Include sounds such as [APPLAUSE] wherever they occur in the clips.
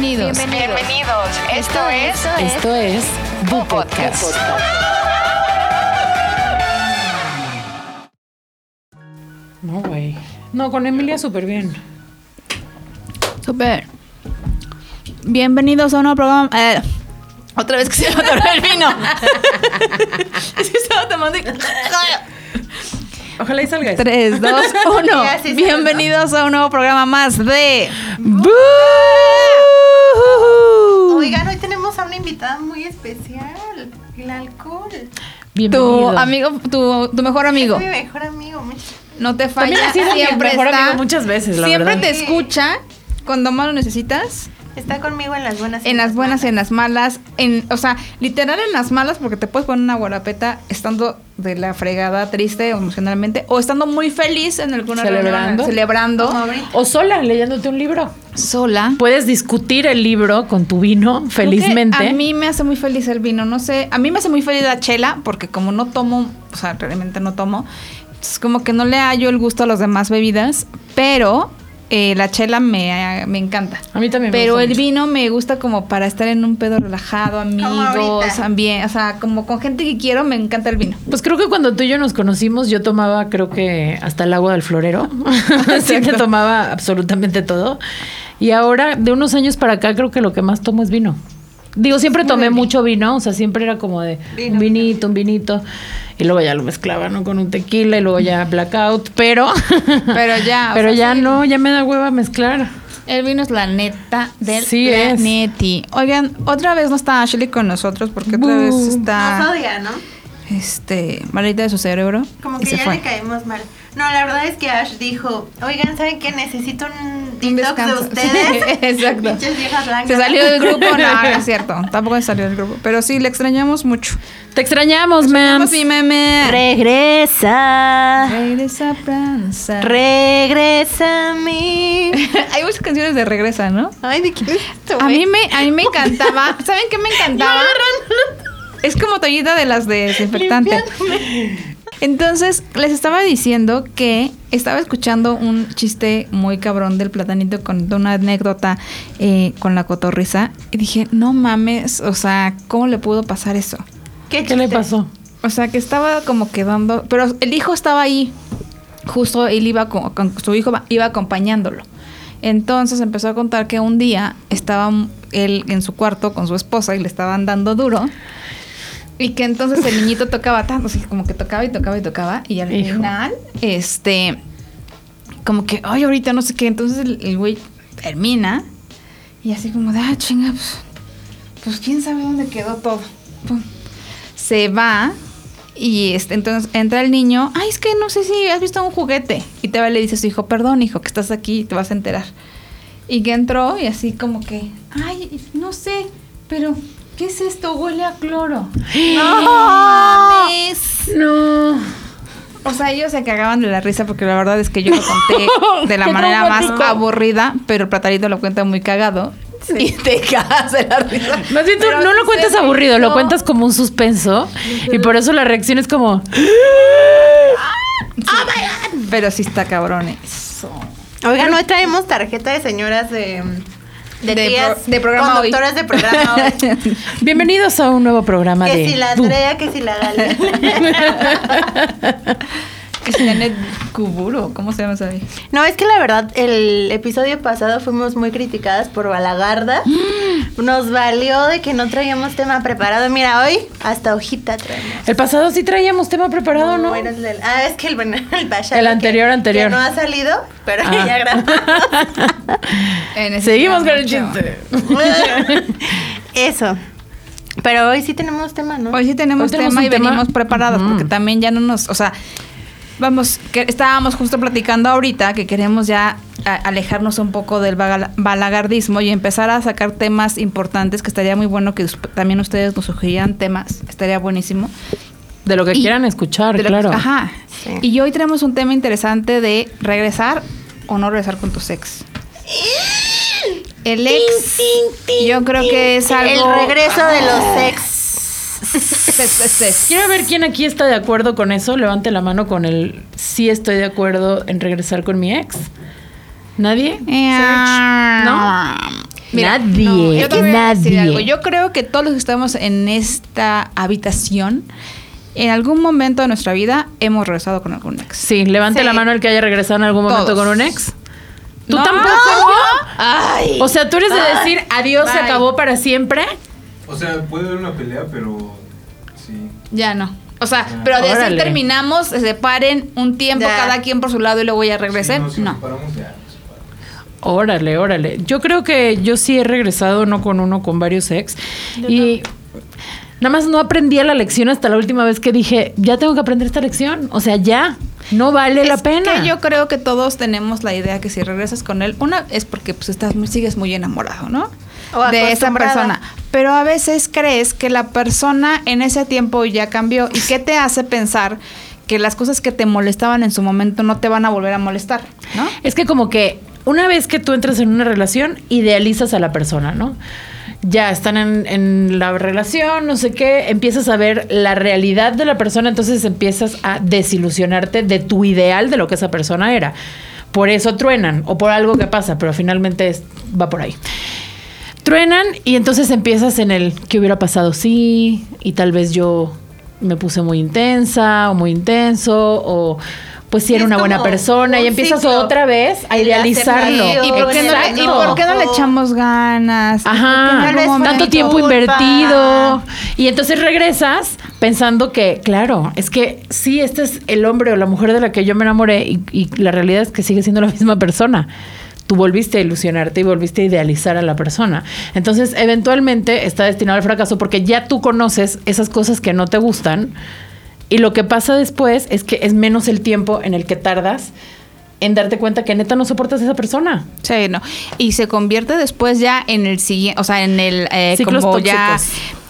Bienvenidos. Bienvenidos. Esto es Esto es Bu Podcast. No, güey. No, con Emilia súper bien. Super. Bienvenidos a un nuevo programa. eh, otra vez que se me atoró el vino. [LAUGHS] es que estaba tomando. y- Ojalá y salga esto. 3, 2, 1. Ya, sí, sí, Bienvenidos a un nuevo programa más de. ¡Bú! Oigan, hoy tenemos a una invitada muy especial. El alcohol. Tu Bienvenido. amigo, tu, tu mejor amigo. Es mi mejor amigo. mucho. No te También falla. ha sido mi siempre mejor está. amigo muchas veces, la siempre verdad. te escucha cuando más lo necesitas. Está conmigo en las buenas. En las buenas y en malas. las malas. En, o sea, literal en las malas porque te puedes poner una guarapeta estando de la fregada, triste emocionalmente, o estando muy feliz en alguna Celebrando. reunión, celebrando. O sola, leyéndote un libro. sola. Puedes discutir el libro con tu vino, Creo que felizmente. A mí me hace muy feliz el vino, no sé. A mí me hace muy feliz la chela porque como no tomo, o sea, realmente no tomo, es como que no le hallo el gusto a las demás bebidas, pero eh, la chela me, me encanta. A mí también me Pero gusta el mucho. vino me gusta como para estar en un pedo relajado, amigos, también, o sea, como con gente que quiero, me encanta el vino. Pues creo que cuando tú y yo nos conocimos, yo tomaba, creo que hasta el agua del florero. Siempre [LAUGHS] [LAUGHS] tomaba absolutamente todo. Y ahora, de unos años para acá, creo que lo que más tomo es vino. Digo, siempre tomé mucho vino, o sea, siempre era como de Vino. un vinito, un vinito. Y luego ya lo mezclaba, ¿no? Con un tequila y luego ya blackout. Pero, [LAUGHS] Pero ya, o [LAUGHS] pero sea, ya sí. no, ya me da hueva mezclar. El vino es la neta del Sí es. planeti. Oigan, otra vez no está Ashley con nosotros porque otra vez está odia, ¿no? Este malita de su cerebro. Como y que se ya fue. le caemos mal. No, la verdad es que Ash dijo, oigan, ¿saben qué? Necesito un Un detox de [LAUGHS] ustedes. [LAUGHS] Exacto. Se salió del grupo, [LAUGHS] no, no es cierto. Tampoco se salió del grupo. Pero sí, le extrañamos mucho. Te extrañamos, ma'am. Vamos, mi meme. Regresa. Regresa Pranza. Regresa a mí. Hay muchas canciones de regresa, ¿no? Ay, ¿de es esto, A mí me, a mí me encantaba. ¿Saben qué me encantaba? Es como toallita de las de desinfectante. Entonces, les estaba diciendo que estaba escuchando un chiste muy cabrón del platanito con una anécdota eh, con la cotorriza. Y dije, no mames, o sea, ¿cómo le pudo pasar eso? ¿Qué, ¿Qué le pasó? O sea, que estaba como quedando. Pero el hijo estaba ahí. Justo él iba con, con- su hijo iba acompañándolo. Entonces empezó a contar que un día estaba él en su cuarto con su esposa y le estaban dando duro. Y que entonces el niñito tocaba tanto, así como que tocaba y tocaba y tocaba. Y al Hijo. final, este. Como que, ay, ahorita no sé qué. Entonces el güey termina. Y así como de, ah, chinga, pues, pues quién sabe dónde quedó todo. Pum. Se va y este, entonces entra el niño, ay, es que no sé si has visto un juguete. Y te va y le dice a su hijo, perdón, hijo, que estás aquí y te vas a enterar. Y que entró y así como que, ay, no sé, pero ¿qué es esto? Huele a cloro. No mames. No. O sea, ellos se cagaban de la risa porque la verdad es que yo lo conté [LAUGHS] de la manera más aburrida, pero el platarito lo cuenta muy cagado. Y te cagas de la risa. Más bien tú Pero no lo cuentas se aburrido, lo cuentas como un suspenso. Y por eso la reacción es como. [LAUGHS] Pero sí está cabrón eso. Oigan, hoy traemos tarjeta de señoras de... De, De tías pro- de programa hoy. conductoras de programa hoy. [LAUGHS] Bienvenidos a un nuevo programa que de. si la. Andrea, que si la Galia. [LAUGHS] Kuburo, ¿cómo se llama esa vieja? No, es que la verdad, el episodio pasado fuimos muy criticadas por Balagarda. [GASPS] Nos valió de que no traíamos tema preparado. Mira, hoy hasta hojita traemos. El pasado sí traíamos tema preparado, ¿no? Bueno, el del- ah, es que el, bueno, [LAUGHS] el El que- anterior, anterior. Que no ha salido, pero Ah. ya grabamos. [LAUGHS] Seguimos con el chiste. [LAUGHS] Eso. Pero hoy sí tenemos tema, ¿no? Hoy sí tenemos, Hoy tenemos tema y tema. venimos preparadas Ujú. porque también ya no nos, o sea, vamos, que estábamos justo platicando ahorita que queremos ya alejarnos un poco del balagardismo y empezar a sacar temas importantes que estaría muy bueno que también ustedes nos sugirieran temas, estaría buenísimo. De lo que Y- quieran escuchar, De claro. Ajá. Sí. Y hoy tenemos un tema interesante de regresar o no regresar con tus ex. El ex, yo creo que es algo... El regreso de los ex. Quiero ver quién aquí está de acuerdo con eso. Levante la mano con el sí estoy de acuerdo en regresar con mi ex. ¿Nadie? Eh, ¿No? Mira, nadie, no, yo voy a decir nadie. algo. Yo creo que todos los que estamos en esta habitación, en algún momento de nuestra vida, hemos regresado con algún ex. Sí, levante Sí. la mano el que haya regresado en algún momento Todos. con un ex. ¿Tú No. tampoco? Ay. O sea, tú eres de decir adiós, se acabó para siempre. O sea, puede haber una pelea, pero. Ya no. O sea, Ah. pero de decir terminamos, se separen un tiempo Ya. cada quien por su lado y luego ya regresen. Sí, no, si ya. Órale, órale. Yo creo que yo sí he regresado, no con uno, con varios ex. y nada más no aprendí la lección hasta la última vez que dije, ya tengo que aprender esta lección. O sea, ya, no vale la pena. que yo creo que todos tenemos la idea que si regresas con él, una es porque pues estás muy- sigues muy enamorado, ¿no? O de esa persona. Pero a veces crees que la persona en ese tiempo ya cambió. ¿Y qué te hace pensar que las cosas que te molestaban en su momento no te van a volver a molestar? ¿No? Es que como que una vez que tú entras en una relación, idealizas a la persona, ¿no? Ya están en, en la relación, no sé qué, empiezas a ver la realidad de la persona, entonces empiezas a desilusionarte de tu ideal de lo que esa persona era. Por eso truenan o por algo que pasa, pero finalmente es- va por ahí. Truenan y entonces empiezas en el que hubiera pasado sí y tal vez yo me puse muy intensa o muy intenso o pues si Sí, era una buena persona y empiezas otra vez a idealizarlo. ¿Y por, qué no le, ¿Y por qué no le echamos ganas? ¿Y por qué Ajá, tanto tiempo culpa. invertido. Y entonces regresas pensando que, claro, es que sí, este es el hombre o la mujer de la que yo me enamoré y, y la realidad es que sigue siendo la misma persona. Tú volviste a ilusionarte y volviste a idealizar a la persona. Entonces, eventualmente está destinado al fracaso porque ya tú conoces esas cosas que no te gustan y lo que pasa después es que es menos el tiempo en el que tardas en darte cuenta que neta no soportas a esa persona. Sí, no. Y se convierte después ya en el siguiente, o sea, en el eh, Ciclos como ya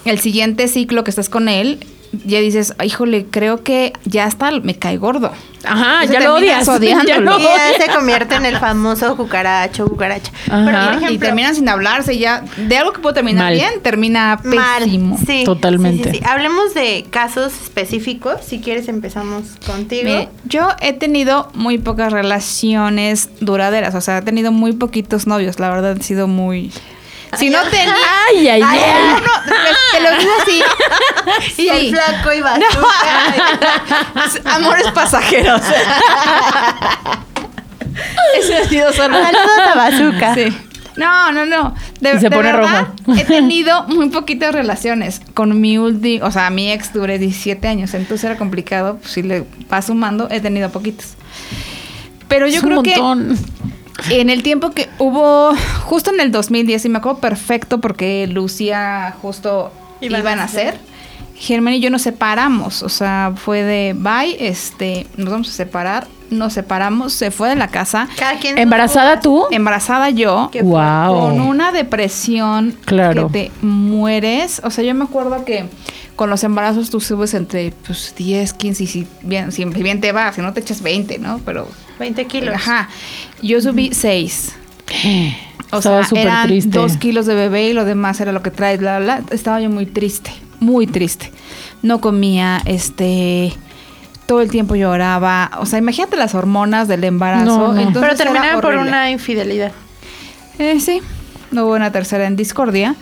el siguiente ciclo que estás con él, ya dices, híjole, creo que ya está, me cae gordo. Ajá, Y ya lo odias. [LAUGHS] Ya odiándolo. lo Y ya odias. se convierte en el famoso cucaracho, cucaracha. Ajá. Pero, por y ejemplo, terminan sin hablarse ya. De algo que puede terminar Mal. bien, termina mal. pésimo. Sí, Totalmente. sí, sí, sí. Hablemos de casos específicos. Si quieres, empezamos contigo. Yo he tenido muy pocas relaciones duraderas, o sea, he tenido muy poquitos novios, la verdad, he sido muy... Si no tenía... Ay, ay, Ay, ay. no, te lo digo así. y [LAUGHS] el Sí. flaco y. No. Amores pasajeros. [LAUGHS] Ese ha sido solo. Saludos a bazooka. Sí. No, no, no. De, Y se de pone verdad, rojo. He [LAUGHS] tenido muy poquitas relaciones. Con mi último, o sea, mi ex duré 17 años, entonces era complicado. Pues, si le vas sumando, he tenido poquitos. Pero yo Es creo un montón. que en el tiempo que hubo, justo en el 2010, y me acuerdo perfecto porque Lucía justo Iban iban, a hacer. Germán y yo nos separamos, o sea, fue de bye, este, nos vamos a separar, nos separamos, se fue de la casa, Cada quien ¿Embarazada tú? embarazada yo, Wow. con una depresión Claro. que te mueres. O sea, yo me acuerdo que con los embarazos tú subes entre pues, 10, 15 y si bien, si bien te va, si no te echas 20, ¿no? Pero 20 kilos. Ajá. Yo subí 6. [GASPS] O Estaba sea, súper eran triste. dos kilos de bebé y lo demás era lo que traes, bla, bla, bla. Estaba yo muy triste, muy triste. No comía, este... Todo el tiempo lloraba. O sea, imagínate las hormonas del embarazo. No, no. Entonces Pero terminaba por una infidelidad. Eh, sí, no hubo una tercera en discordia.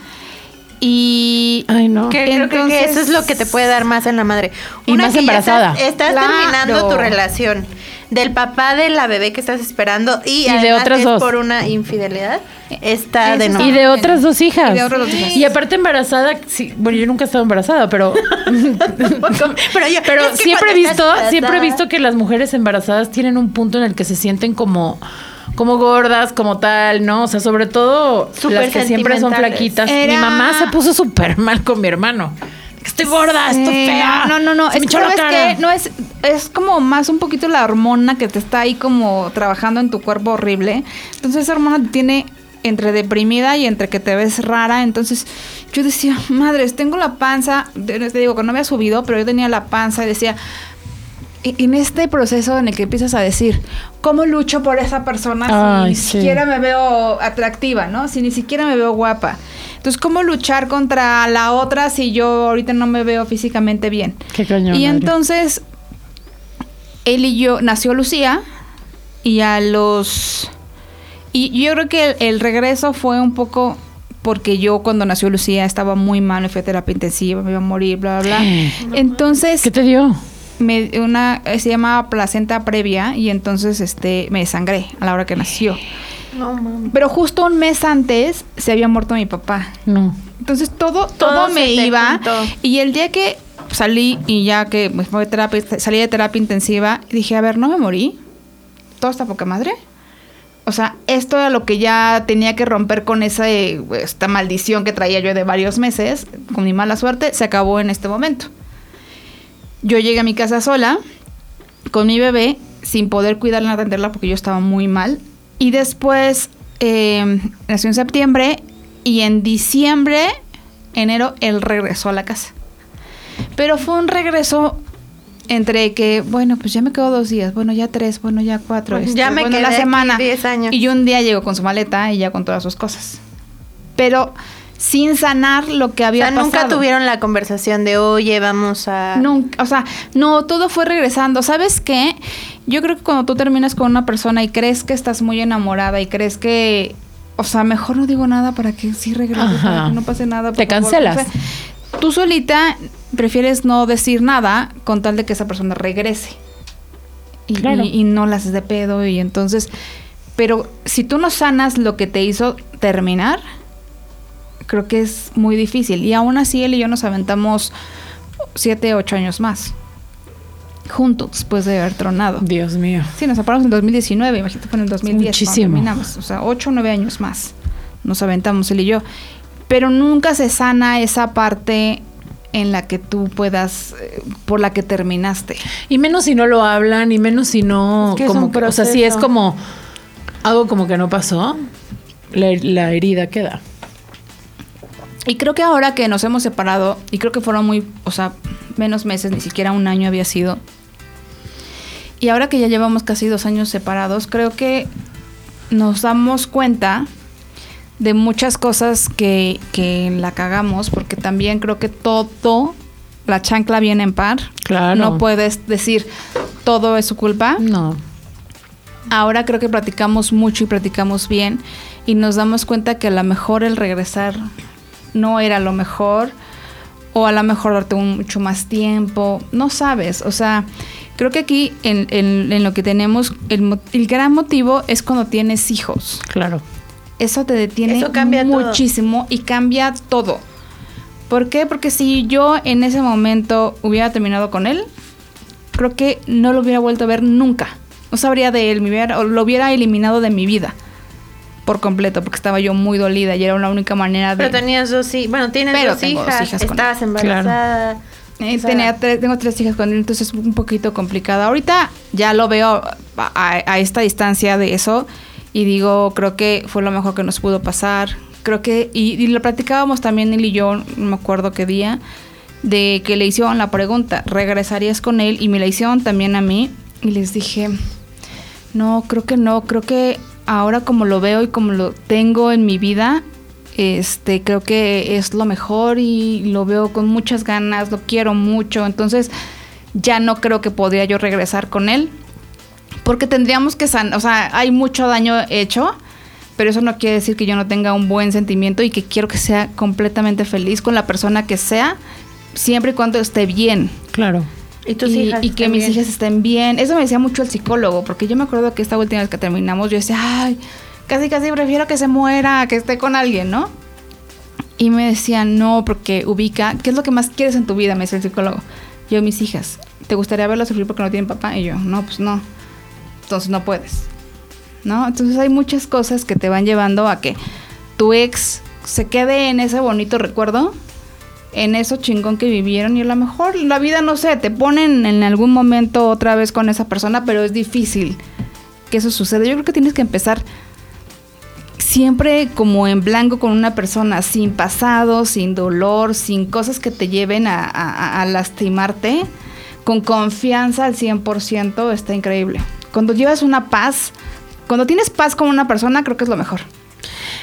Y Ay, no. Que creo que- Entonces- eso es lo que te puede dar más en la madre. Y más embarazada. Estás, estás Claro. terminando tu relación del papá de la bebé que estás esperando y, Y de otras es dos. por una infidelidad. Está Eso de nuevo. Y de otras dos hijas. Y de otras dos hijas. Y aparte embarazada, sí, bueno, yo nunca he estado embarazada, pero [LAUGHS] pero yo- pero es que siempre he visto, siempre he visto que las mujeres embarazadas tienen un punto en el que se sienten como como gordas, como tal, ¿no? O sea, sobre todo Súper las que siempre son flaquitas. Era- Mi mamá se puso súper mal con mi hermano. Estoy gorda, estoy Sí, fea. No, no, no. Se Es me que sabes cara. no es, es como más un poquito la hormona que te está ahí como trabajando en tu cuerpo horrible. Entonces esa hormona te tiene entre deprimida y entre que te ves rara. Entonces yo decía, madres, tengo la panza. Te digo que no había subido, pero yo tenía la panza y decía. "E- En este proceso en el que empiezas a decir, ¿cómo lucho por esa persona si Ay, ni sí. siquiera me veo atractiva, ¿no? Si ni siquiera me veo guapa. Entonces, ¿cómo luchar contra la otra si yo ahorita no me veo físicamente bien? Qué cañón. y entonces, él y yo, nació Lucía, y a los... Y yo creo que el, el regreso fue un poco porque yo cuando nació Lucía estaba muy mal, fui a terapia intensiva, me iba a morir, bla, bla, bla. [GASPS] Entonces, ¿Qué te dio? me, una, se llama placenta previa y entonces este, me desangré a la hora que nació. No, mames. Pero justo un mes antes se había muerto mi papá. No. Entonces todo, Todo me iba. juntó. Y el día que salí y ya que me fue terapia, salí de terapia intensiva, dije, a ver, no me morí. Todo está poca madre. O sea, esto era lo que ya tenía que romper con esa, esta maldición que traía yo de varios meses, con mi mala suerte, se acabó en este momento. Yo llegué a mi casa sola, con mi bebé, sin poder cuidarla, atenderla porque yo estaba muy mal. Y después eh, nació en septiembre y en diciembre, enero, él regresó a la casa. Pero fue un regreso entre que, bueno, pues ya me quedo dos días, bueno, ya tres, bueno, ya cuatro. Pues este, ya me bueno, quedé la aquí semana. 10 años. Y un día llegó con su maleta y ya con todas sus cosas. Pero sin sanar lo que O había sea, nunca tuvieron la conversación de, oye, vamos a... Nunca, o sea, no, todo fue regresando. ¿Sabes qué? Yo creo que cuando tú terminas con una persona y crees que estás muy enamorada y crees que, o sea, mejor no digo nada para que sí regrese, Ajá. para que no pase nada. Te favor. cancelas. O sea, tú solita prefieres no decir nada con tal de que esa persona regrese. Y, Claro. y- y no la haces de pedo y entonces... Pero si tú no sanas lo que te hizo terminar, creo que es muy difícil. Y aún así él y yo nos aventamos siete, ocho años más. Juntos, después de haber tronado. Dios mío. Sí, nos separamos en 2019, imagínate fue en el 2010. cuando Muchísimo. terminamos. O sea, ocho o nueve años más nos aventamos él y yo. Pero nunca se sana esa parte en la que tú puedas, eh, por la que terminaste. Y menos si no lo hablan, y menos si no. Es que es como un que- o sea, si es como algo como que no pasó, la, la herida queda. Y creo que ahora que nos hemos separado, y creo que fueron muy, o sea, menos meses, ni siquiera un año había sido. Y ahora que ya llevamos casi dos años separados, creo que nos damos cuenta de muchas cosas que, que la cagamos, porque también creo que todo, la chancla viene en par. Claro. No puedes decir todo es su culpa. No. Ahora creo que platicamos mucho y platicamos bien y nos damos cuenta que a lo mejor el regresar no era lo mejor o a lo mejor darte un- mucho más tiempo, no sabes, o sea, creo que aquí en, en- en lo que tenemos, el, el gran motivo es cuando tienes hijos. Claro. Eso te detiene Eso cambia todo. muchísimo y cambia todo. ¿Por qué? Porque si yo en ese momento hubiera terminado con él, creo que no lo hubiera vuelto a ver nunca. No sabría de él, me hubiera, o lo hubiera eliminado de mi vida por completo, porque estaba yo muy dolida y era la única manera de... Pero tenías dos hijas, bueno, tienes Pero dos tengo dos hijas, hijas con estabas embarazada. Eh, tenía tres- tengo tres hijas con él, entonces es un poquito complicado. Ahorita ya lo veo a, a esta distancia de eso y digo, creo que fue lo mejor que nos pudo pasar. Creo que, y, y lo platicábamos también él y yo, no me acuerdo qué día, de que le hicieron la pregunta, ¿regresarías con él? Y me la hicieron también a mí y les dije, no, creo que no, creo que ahora como lo veo y como lo tengo en mi vida, este, creo que es lo mejor y lo veo con muchas ganas, lo quiero mucho, entonces ya no creo que podría yo regresar con él, porque tendríamos que sanar, o sea, hay mucho daño hecho, pero eso no quiere decir que yo no tenga un buen sentimiento y que quiero que sea completamente feliz con la persona que sea, siempre y cuando esté bien. Claro. Y tus y, hijas. y que mis hijas estén bien. Eso me decía mucho el psicólogo, porque yo me acuerdo que esta última vez que terminamos, yo decía, ay, casi casi prefiero que se muera, que esté con alguien, ¿no? Y me decían, no, porque ubica, ¿qué es lo que más quieres en tu vida? Me decía el psicólogo. Yo, mis hijas, ¿te gustaría verlas sufrir porque no tienen papá? Y yo, no, pues no. Entonces no puedes. ¿No? Entonces hay muchas cosas que te van llevando a que tu ex se quede en ese bonito recuerdo, en eso chingón que vivieron y a lo mejor la vida, no sé, te ponen en algún momento otra vez con esa persona, pero es difícil que eso suceda. Yo creo que tienes que empezar siempre como en blanco con una persona, sin pasado, sin dolor, sin cosas que te lleven a, lastimarte, con confianza al 100%, está increíble. Cuando llevas una paz, cuando tienes paz con una persona, creo que es lo mejor.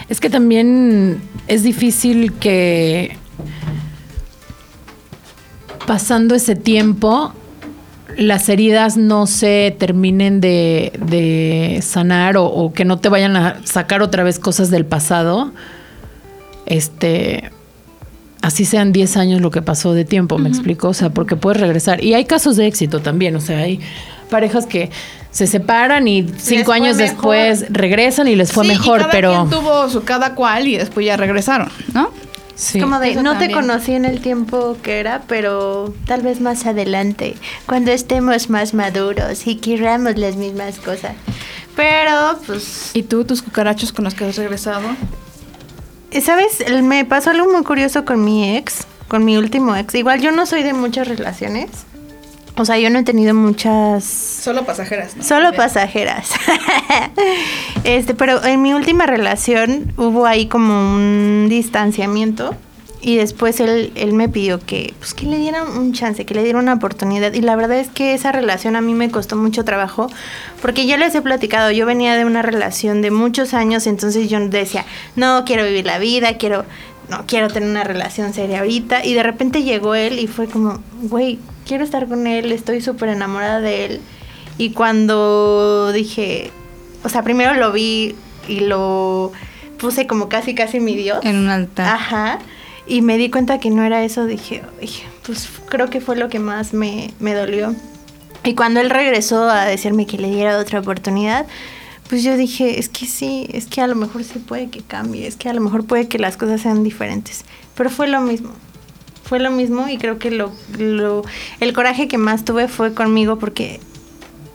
Es que también es difícil que pasando ese tiempo las heridas no se terminen de, de sanar o, o que no te vayan a sacar otra vez cosas del pasado. este, así sean 10 años lo que pasó de tiempo, me explico, o sea, porque puedes regresar. Y hay casos de éxito también, o sea, hay parejas que se separan y cinco años mejor. después regresan y les fue Sí, y mejor, cada pero... quien tuvo su cada cual y después ya regresaron, ¿no? Sí. Como de, Eso no te conocí en el tiempo que era, pero tal vez más adelante, cuando estemos más maduros y queramos las mismas cosas. Pero, pues, ¿Y tú, tus cucarachos con los que has regresado? ¿sabes? Me pasó algo muy curioso con mi ex, con mi último ex. Igual yo no soy de muchas relaciones. O sea, yo no he tenido muchas Solo pasajeras, ¿no? Solo pasajeras. [LAUGHS] este, pero en mi última relación hubo ahí como un distanciamiento y después él, él me pidió que, pues, que le diera un chance, que le diera una oportunidad. Y la verdad es que esa relación a mí me costó mucho trabajo porque yo les he platicado, yo venía de una relación de muchos años, entonces yo decía, no, quiero vivir la vida, quiero, no, quiero tener una relación seria ahorita. Y de repente llegó él y fue como, güey, quiero estar con él, estoy súper enamorada de él. Y cuando dije, o sea, primero lo vi y lo puse como casi, casi mi Dios. En un altar. Ajá. Y me di cuenta que no era eso, dije, "Ay, pues creo que fue lo que más me, me dolió. Y cuando él regresó a decirme que le diera otra oportunidad, pues yo dije, es que sí, es que a lo mejor sí puede que cambie, es que a lo mejor puede que las cosas sean diferentes. Pero fue lo mismo. Fue lo mismo y creo que lo, lo, el coraje que más tuve fue conmigo porque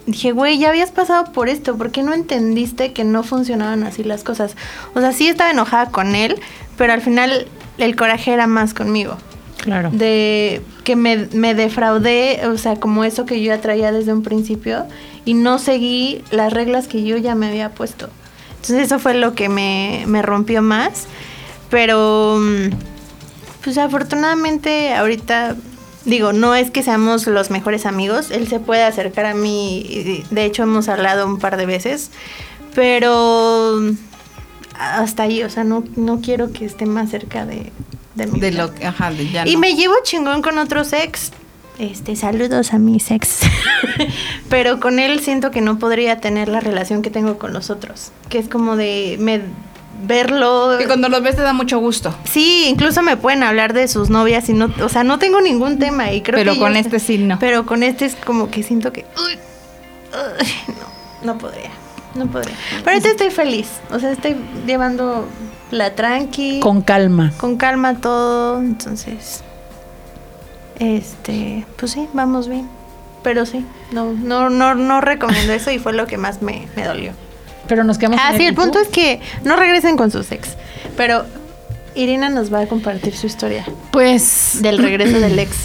dije, güey, ya habías pasado por esto, ¿por qué no entendiste que no funcionaban así las cosas? O sea, sí estaba enojada con él, pero al final el coraje era más conmigo. Claro. De que me, me defraudé, o sea, como eso que yo ya traía desde un principio y no seguí las reglas que yo ya me había puesto. Entonces eso fue lo que me, me rompió más. Pero, mm, pues afortunadamente ahorita, digo, no es que seamos los mejores amigos. Él se puede acercar a mí, de hecho hemos hablado un par de veces. Pero hasta ahí, o sea, no, no quiero que esté más cerca de, de mi De lo ajá, de ya Y no. me llevo chingón con otros ex. Este, saludos a mis ex. [LAUGHS] Pero con él siento que no podría tener la relación que tengo con los otros. Que es como de me, verlo. Que cuando los ves te da mucho gusto. Sí, incluso me pueden hablar de sus novias y no, o sea, no tengo ningún tema y creo Pero que con yo- este sí no. Pero con este es como que siento que uy, uy, no, no podría. No podría. Pero ahorita estoy feliz. O sea, estoy llevando la tranqui Con calma. con calma todo, entonces este, pues sí, vamos bien. Pero sí, no no no no recomiendo eso y fue lo que más me, me dolió. Pero nos quedamos Ah, en sí, el punto es que no regresen con sus ex, pero Irina nos va a compartir su historia Pues, del [CLEARS THROAT] regreso del ex.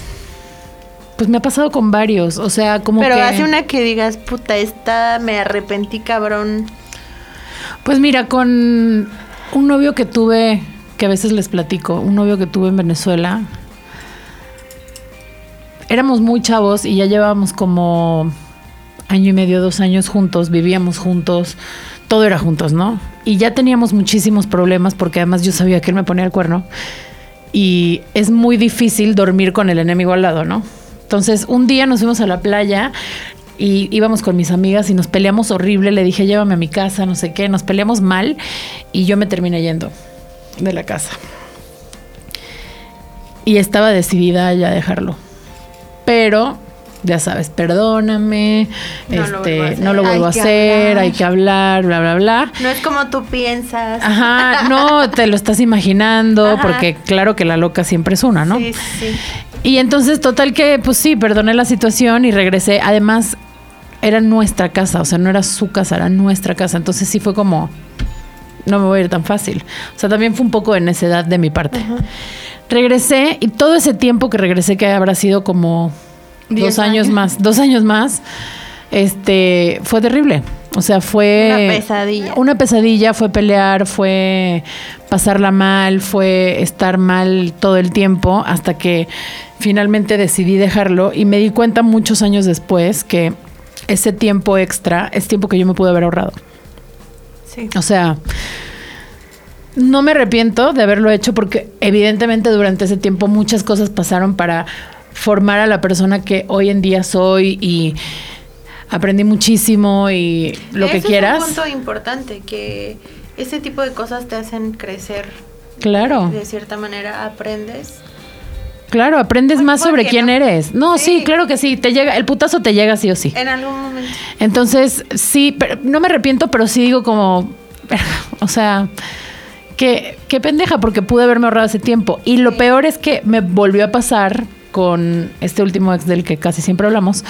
pues me ha pasado con varios. O sea, como Pero que. hace una que digas, puta, esta me arrepentí, cabrón. Pues mira, con un novio que tuve, que a veces les platico, un novio que tuve en Venezuela. Éramos muy chavos y ya llevábamos como año y medio, dos años juntos, vivíamos juntos, todo era juntos, ¿no? Y ya teníamos muchísimos problemas porque además yo sabía que él me ponía el cuerno y es muy difícil dormir con el enemigo al lado, ¿no? Entonces, un día nos fuimos a la playa y íbamos con mis amigas y nos peleamos horrible. Le dije, llévame a mi casa, no sé qué. Nos peleamos mal y yo me terminé yendo de la casa. Y estaba decidida ya a dejarlo. Pero, ya sabes, perdóname, No lo este, vuelvo a hacer. no lo vuelvo a Hay que hacer, hablar. hay que hablar, bla, bla, bla. No es como tú piensas. Ajá, [LAUGHS] no, te lo estás imaginando, Ajá. porque claro que la loca siempre es una, ¿no? Sí, sí. Y entonces, total que, pues sí, perdoné la situación y regresé. Además, era nuestra casa, o sea, no era su casa, era nuestra casa. Entonces sí fue como, no me voy a ir tan fácil. O sea, también fue un poco de necedad de mi parte. Regresé y todo ese tiempo que regresé, que habrá sido como dos años, años. más, dos años más, este, fue terrible. O sea, fue Una pesadilla. Una pesadilla, fue pelear, fue pasarla mal, fue estar mal todo el tiempo hasta que finalmente decidí dejarlo y me di cuenta muchos años después que ese tiempo extra es tiempo que yo me pude haber ahorrado. sí. O sea, no me arrepiento de haberlo hecho porque evidentemente durante ese tiempo muchas cosas pasaron para formar a la persona que hoy en día soy y aprendí muchísimo y lo que quieras. Es un punto importante, que ese tipo de cosas te hacen crecer Claro. De cierta manera aprendes. Claro, aprendes más ¿por sobre qué quién no? eres. No, sí. Sí. claro que sí. Te llega, el putazo te llega sí o sí. En algún momento. Entonces, sí, pero no me arrepiento, pero sí digo como, o sea, que qué pendeja, porque pude haberme ahorrado ese tiempo. Y lo peor es que me volvió a pasar con este último ex del que casi siempre hablamos,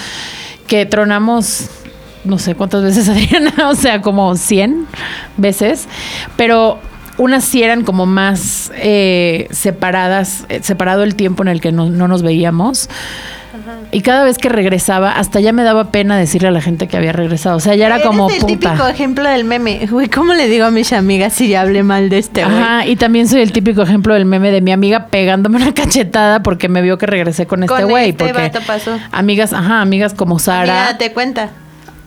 que tronamos no sé cuántas veces, [LAUGHS] Adriana, o sea, como 100 veces, pero unas sí eran como más eh, separadas, eh, separado el tiempo en el que no, no nos veíamos. Y cada vez que regresaba, hasta ya me daba pena decirle a la gente que había regresado. O sea, ya era Eres como el típico puta. ejemplo del meme. Güey, ¿cómo le digo a mis amigas si ya hablé mal de este güey? Ajá, y también soy el típico ejemplo del meme de mi amiga pegándome una [LAUGHS] cachetada porque me vio que regresé con este Con güey. este porque vato pasó. amigas, ajá, amigas como Sara. Amiga, date cuenta.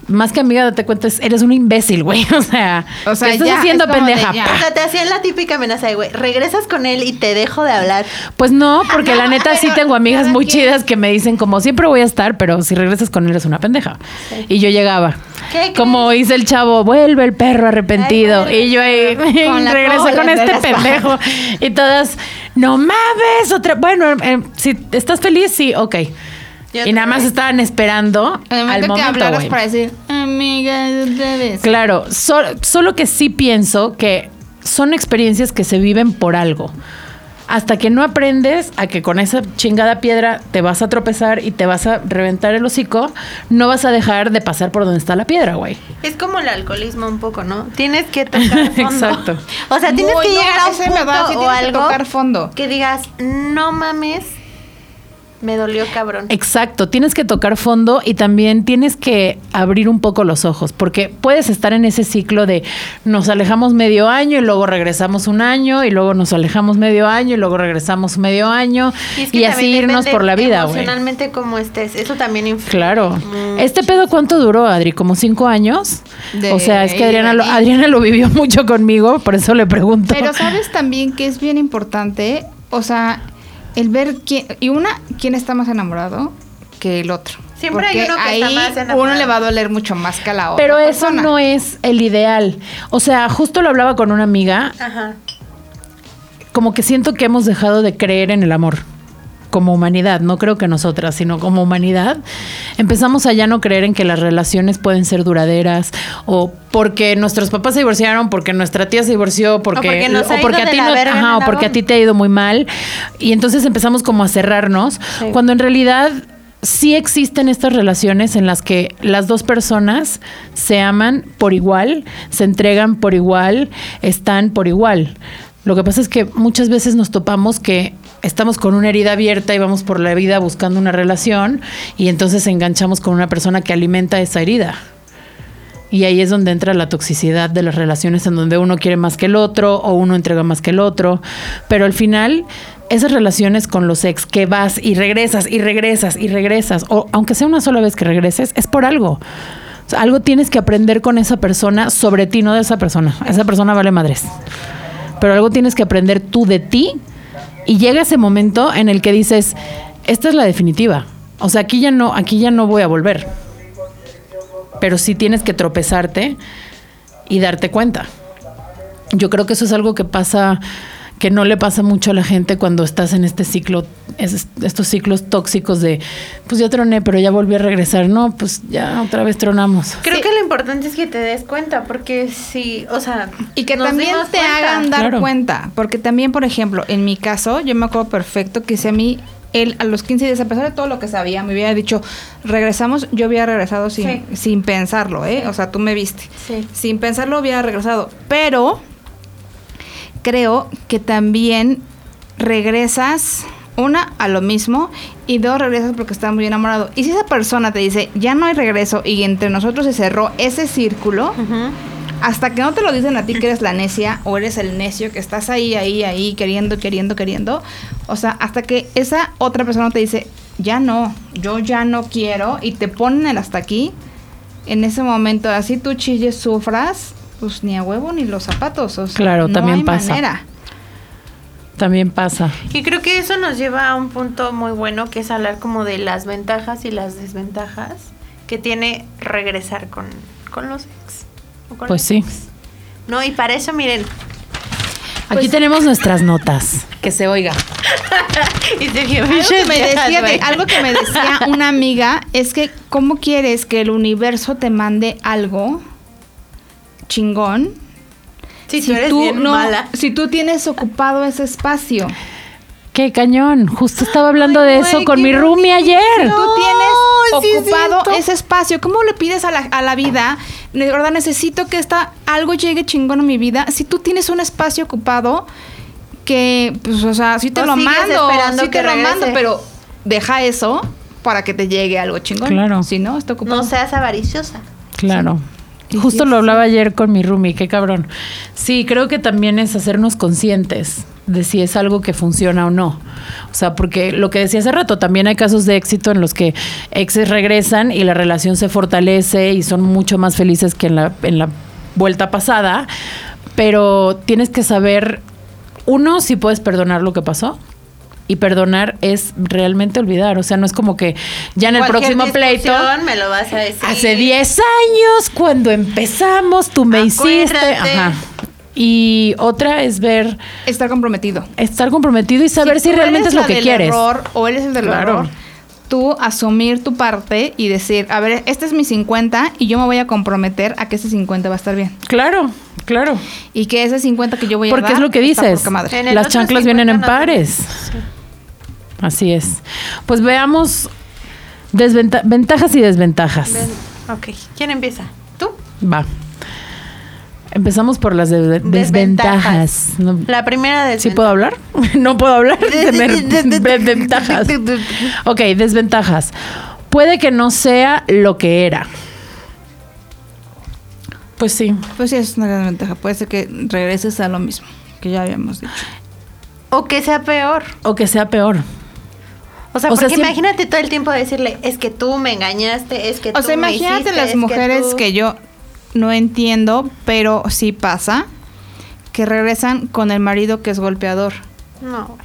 Más que amiga, date cuenta, es- eres un imbécil, güey. [LAUGHS] O sea, O sea, ¿qué estás ya, haciendo, es como de pendeja? O sea, te hacían la típica amenaza de, güey, regresas con él y te dejo de hablar. Pues no, porque la neta sí tengo amigas muy chidas que me dicen como siempre voy a estar, pero si regresas con él es una pendeja. Y yo llegaba. ¿Qué Como dice el chavo, vuelve el perro arrepentido. Ay, y yo ahí [LAUGHS] Con regresé con este pendejo. [LAUGHS] Y todas, no mames, otra. Bueno, eh, si estás feliz, sí, ok. Yo y nada más estaban esperando el al momento que momento, hablaras güey. para decir, amiga, vez. Claro, so- solo que sí pienso que son experiencias que se viven por algo. Hasta que no aprendes a que con esa chingada piedra te vas a tropezar y te vas a reventar el hocico, no vas a dejar de pasar por donde está la piedra, güey. Es como el alcoholismo un poco, ¿no? Tienes que tocar fondo. [LAUGHS] Exacto. O sea, tienes Muy, que no, llegar a un ese punto me o algo tocar fondo. que digas, no mames, me dolió cabrón. Exacto, tienes que tocar fondo y también tienes que abrir un poco los ojos, porque puedes estar en ese ciclo de nos alejamos medio año y luego regresamos un año y luego nos alejamos medio año y luego regresamos medio año y, es que así irnos por la vida, güey. Emocionalmente como estés, eso también influye. Claro. mucho. ¿Este pedo cuánto duró, Adri? ¿Como cinco años? De o sea, es que Adriana lo. Adriana lo vivió mucho conmigo, por eso le pregunto. Pero sabes también que es bien importante, o sea, el ver quién, y una, quién está más enamorado que el otro. Siempre hay uno que ahí está más enamorado. uno le va a doler mucho más que a la otra. Pero eso persona. no es el ideal. O sea, justo lo hablaba con una amiga, Ajá. como que siento que hemos dejado de creer en el amor como humanidad, no creo que nosotras, sino como humanidad, empezamos a ya no creer en que las relaciones pueden ser duraderas o porque nuestros papás se divorciaron, porque nuestra tía se divorció, porque, porque nos ha o porque a ti no, ajá, o porque a ti te ha ido muy mal y entonces empezamos como a cerrarnos, Sí. cuando en realidad sí existen estas relaciones en las que las dos personas se aman por igual, se entregan por igual, están por igual. Lo que pasa es que muchas veces nos topamos que estamos con una herida abierta y vamos por la vida buscando una relación y entonces enganchamos con una persona que alimenta esa herida. Y ahí es donde entra la toxicidad de las relaciones en donde uno quiere más que el otro o uno entrega más que el otro. Pero al final, esas relaciones con los ex que vas y regresas y regresas y regresas, o aunque sea una sola vez que regreses, es por algo. Algo tienes que aprender con esa persona sobre ti, no de esa persona. Esa persona vale madres. Pero algo tienes que aprender tú de ti y llega ese momento en el que dices, esta es la definitiva. O sea, aquí ya no, aquí ya no voy a volver pero sí tienes que tropezarte y darte cuenta. Yo creo que eso es algo que pasa, que no le pasa mucho a la gente cuando estás en este ciclo, es- estos ciclos tóxicos de, pues ya troné, pero ya volví a regresar. No, pues ya otra vez tronamos. Creo Sí. que lo importante es que te des cuenta, porque si, o sea, Y que también te cuenta. hagan dar Claro. cuenta. Porque también, por ejemplo, en mi caso, yo me acuerdo perfecto que si a mí, él a los 15 días, a pesar de todo lo que sabía, me hubiera dicho, regresamos, yo hubiera regresado sin, Sí. sin pensarlo, ¿eh? O sea, tú me viste. Sí. Sin pensarlo hubiera regresado. Pero creo que también regresas, una, a lo mismo, y dos, regresas porque estás muy enamorado. Y si esa persona te dice, ya no hay regreso, y entre nosotros se cerró ese círculo, hasta que no te lo dicen a ti que eres la necia o eres el necio que estás ahí, ahí, ahí, queriendo, queriendo, queriendo. O sea, hasta que esa otra persona te dice, ya no, yo ya no quiero, y te ponen el hasta aquí, en ese momento, así tú chilles, sufras, pues ni a huevo ni los zapatos. O sea, Claro, no también hay pasa. manera. También pasa. Y creo que eso nos lleva a un punto muy bueno, que es hablar como de las ventajas y las desventajas que tiene regresar con, con los ex. o con Pues los sí. ex. No, y para eso, miren, Aquí tenemos nuestras notas. Que se oiga. [LAUGHS] Y Sergio Algo que, me decía, de- algo que me decía una amiga es que cómo quieres que el universo te mande algo chingón Sí, tú eres bien no, mala. si tú tienes ocupado ese espacio. Qué cañón. Justo estaba hablando de eso güey, con mi roomie ayer. Si tú No, sí tienes es ocupado ese espacio, ¿cómo le pides a la, a la vida? De verdad necesito que esta, algo llegue chingón a mi vida. Si tú tienes un espacio ocupado, que, pues, o sea, sí te O lo mando, sí que te lo mando, pero deja eso para que te llegue algo chingón. Claro. Si no, está ocupado. No seas avariciosa. Claro. Sí, Justo lo hablaba ayer con mi roomie, qué cabrón. Sí, creo que también es hacernos conscientes de si es algo que funciona o no. O sea, porque lo que decía hace rato, también hay casos de éxito en los que exes regresan y la relación se fortalece y son mucho más felices que en la, en la vuelta pasada, pero tienes que saber, uno, si puedes perdonar lo que pasó. Y perdonar es realmente olvidar. O sea, no es como que ya en el próximo pleito. me lo vas a decir. Hace 10 años, cuando empezamos, tú me hiciste. Ajá. Y otra es ver, Estar comprometido. estar comprometido y saber si, realmente es lo la que del quieres. error o eres el del Claro. error, tú asumir tu parte y decir, a ver, este es mi 50 y yo me voy a comprometer a que ese 50 va a estar bien. Claro, claro. Y que ese 50 que yo voy a Porque dar es lo que dices. Las chanclas vienen en 50 no pares. tienes. Así es. Pues veamos desventa- ventajas y desventajas. Ven, Ok, ¿quién empieza? ¿Tú? Va. Empezamos por las de- desventajas. La primera desventaja. ¿Sí puedo hablar? [LAUGHS] no puedo hablar. [LAUGHS] Desventajas. Ok, desventajas. Puede que no sea lo que era. Pues sí. Pues sí, es una gran ventaja. Puede ser que regreses a lo mismo que ya habíamos dicho. O que sea peor. O que sea peor. O sea, O porque imagínate todo el tiempo decirle, es que tú me engañaste, es que O tú sea, me imagínate hiciste, las es mujeres tú- que, yo no entiendo, pero sí pasa, que regresan con el marido que es golpeador No,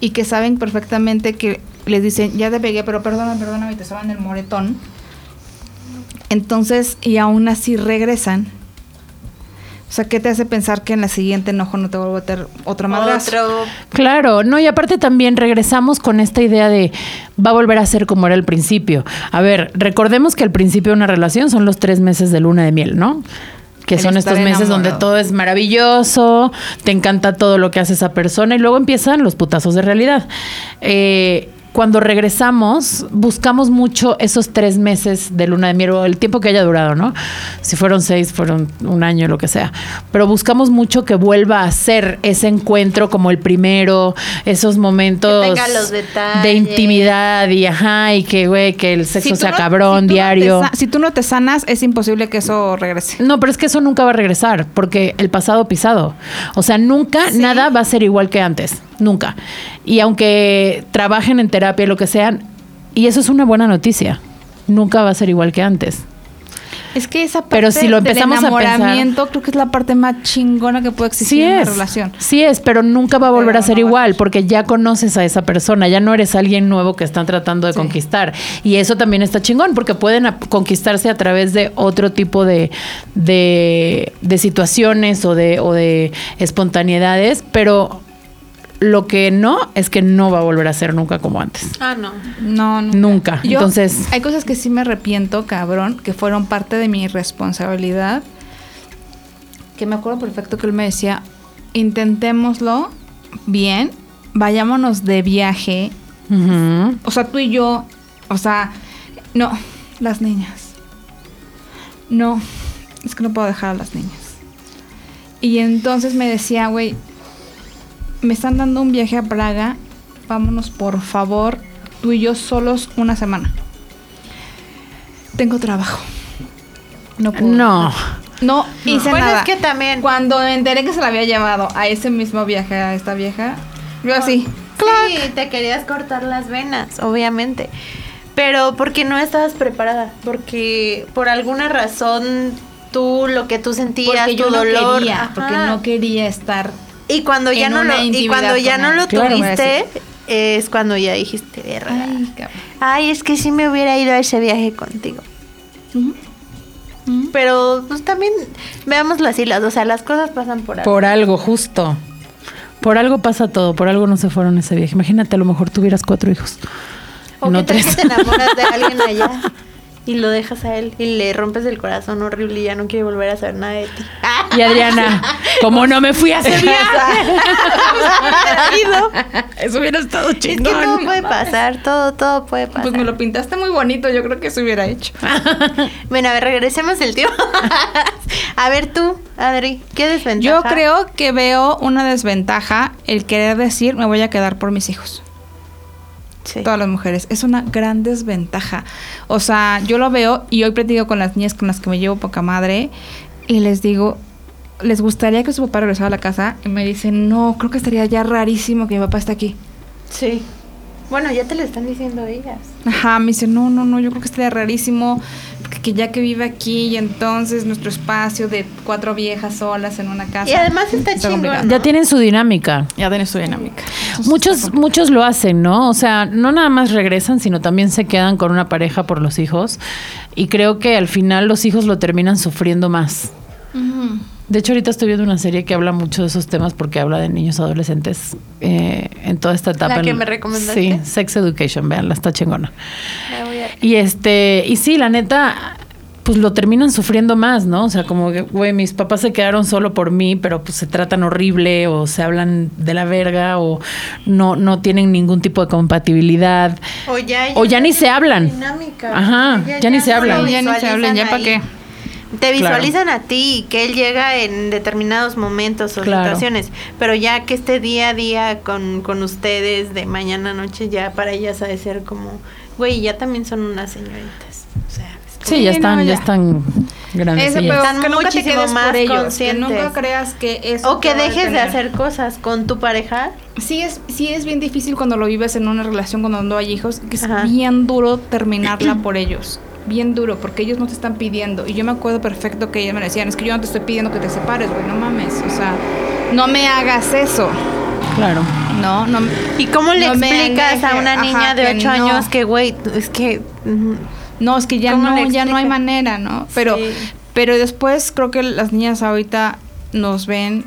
y que saben perfectamente que les dicen, ya te pegué, pero perdóname, perdóname, y te saban el moretón. Entonces, y aún así regresan. O sea, ¿qué te hace pensar que en la siguiente enojo no te vuelvo a meter otra madrazo? Otro... Claro, no, y aparte también regresamos con esta idea de va a volver a ser como era el principio. A ver, recordemos que al principio de una relación son los tres meses de luna de miel, ¿no? Que El son estos meses donde todo es maravilloso, te encanta todo lo que hace esa persona y luego empiezan los putazos de realidad. Eh, cuando regresamos, buscamos mucho esos tres meses de luna de miel o el tiempo que haya durado, ¿no? Si fueron seis, fueron un año, lo que sea. Pero buscamos mucho que vuelva a ser ese encuentro como el primero, esos momentos Que tenga los detalles. de intimidad y ajá, y que, güey, que el sexo Si sea no- cabrón, si no diario. si tú no te sanas, es imposible que eso regrese. No, pero es que eso nunca va a regresar, porque el pasado pisado. O sea, nunca Sí. nada va a ser igual que antes, nunca. Y aunque trabajen en terapia, lo que sean, y eso es una buena noticia, nunca va a ser igual que antes. Es que esa parte Pero si lo empezamos a del pensar- enamoramiento creo que es la parte más chingona que puede existir Sí en es, una relación. sí es, pero nunca va a volver Pero a ser no a igual, porque ya conoces a esa persona, ya no eres alguien nuevo que están tratando de Sí. conquistar. Y eso también está chingón, porque pueden a- conquistarse a través de otro tipo de, de, de situaciones o de, o de espontaneidades, pero lo que no es que no va a volver a ser nunca como antes. Ah, no. No, nunca. Nunca. Yo- Entonces- hay cosas que sí me arrepiento, cabrón, que fueron parte de mi responsabilidad. Que me acuerdo perfecto que él me decía, intentémoslo bien, vayámonos de viaje. O sea, tú y yo, o sea, no, las niñas. No, es que no puedo dejar a las niñas. Y entonces me decía, güey, me están dando un viaje a Praga, vámonos por favor, tú y yo solos una semana. Tengo trabajo. No puedo. No. No hice Bueno, nada. es que también- Cuando me enteré que se la había llevado a ese mismo viaje a esta vieja, yo así. Sí, te querías cortar las venas, obviamente. Pero porque no estabas preparada, porque por alguna razón tú lo que tú sentías, Porque tu yo no dolor, quería, ajá. porque no quería estar y cuando ya no lo y cuando ya no lo Claro, tuviste es cuando ya dijiste, "Verga". Ay. Ay, es que sí me hubiera ido a ese viaje contigo. Pero pues también veamos las hilas, o sea, las cosas pasan por algo. Por algo, justo. Por algo pasa todo, por algo no se fueron ese viaje. Imagínate, a lo mejor tuvieras cuatro hijos. O no tal tres. que te enamoras de alguien [LAUGHS] allá y lo dejas a él y le rompes el corazón horrible y ya no quiere volver a saber nada de ti. Y Adriana, como no me fui a ese viaje. Eso hubiera estado Es que chingón. todo puede pasar, todo, todo puede pasar. Pues me lo pintaste muy bonito, yo creo que se hubiera hecho. [LAUGHS] Bueno, a ver, regresemos el tiempo. [LAUGHS] a ver tú, Adri, ¿qué desventaja? Yo creo que veo una desventaja el querer decir me voy a quedar por mis hijos. Sí. Todas las mujeres. Es una gran desventaja. O sea, yo lo veo y hoy platico con las niñas con las que me llevo poca madre y les digo, ¿les gustaría que su papá regresara a la casa? Y me dicen, no, creo que estaría ya rarísimo que mi papá esté aquí. Sí. Bueno, ya te lo están diciendo ellas. Ajá, me dice, no, no, no, yo creo que estaría rarísimo que, que ya que vive aquí y entonces nuestro espacio de cuatro viejas solas en una casa. Y además está Está chingón. Ya tienen su dinámica. Ya tiene su dinámica. Muchos, muchos lo hacen, ¿no? O sea, no nada más regresan, sino también se quedan con una pareja por los hijos. Y creo que al final los hijos lo terminan sufriendo más. De hecho, ahorita estoy viendo una serie que habla mucho de esos temas porque habla de niños adolescentes eh, en toda esta etapa. ¿La que En- me recomendaste? Sí, Sex Education, vean, está chingona. La voy a- Y este, y sí, la neta, pues lo terminan sufriendo más, ¿no? O sea, como que, güey, mis papás se quedaron solo por mí, pero pues se tratan horrible o se hablan de la verga o no, no tienen ningún tipo de compatibilidad. O ya, O ya ni se hablan. Dinámica. Ajá, ya ni se hablan. Ya ni se hablan, ¿ya pa' visualizan qué? Te Claro. visualizan a ti y que él llega en determinados momentos o Claro. situaciones, pero ya que esté día a día con, con ustedes de mañana a noche, ya para ellas ha de ser como, güey, ya también son unas señoritas. O sea, es Sí, ya están, no, ya ya. están grandes. Ese, ellas. pero Están que nunca te quedes más por ellos. Que nunca creas que eso O que dejes de hacer cosas con tu pareja. Sí es, sí es bien difícil cuando lo vives en una relación cuando no hay hijos, que es Ajá. bien duro terminarla por ellos. Bien duro, porque ellos no te están pidiendo. Y yo me acuerdo perfecto que ellas me decían, es que yo no te estoy pidiendo que te separes, güey, no mames. O sea, no me hagas eso. Claro. No, no. ¿Y cómo le No explicas a una ajá, niña de que 8 no. años que, güey, es que... No, es que ya ¿Cómo no, ya no hay manera, ¿no? Pero, Sí. pero después creo que las niñas ahorita nos ven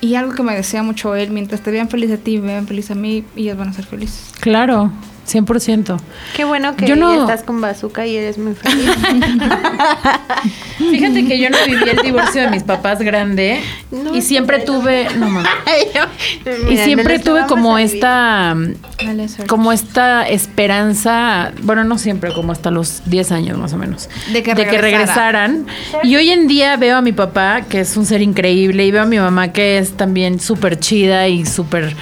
y algo que me decía mucho él, mientras te vean feliz a ti, me vean feliz a mí, ellas van a ser felices. Claro, 100%. Qué bueno que Yo no- estás con Bazooka y eres muy feliz. [LAUGHS] Fíjate que yo no viví el divorcio de mis papás grande No, y siempre tuve, no mames. [LAUGHS] Y Mira, siempre no tuve como esta como esta esperanza, bueno, no siempre, como hasta los 10 años más o menos, De que regresaran. Y hoy en día veo a mi papá, que es un ser increíble, y veo a mi mamá, que es también súper chida y súper,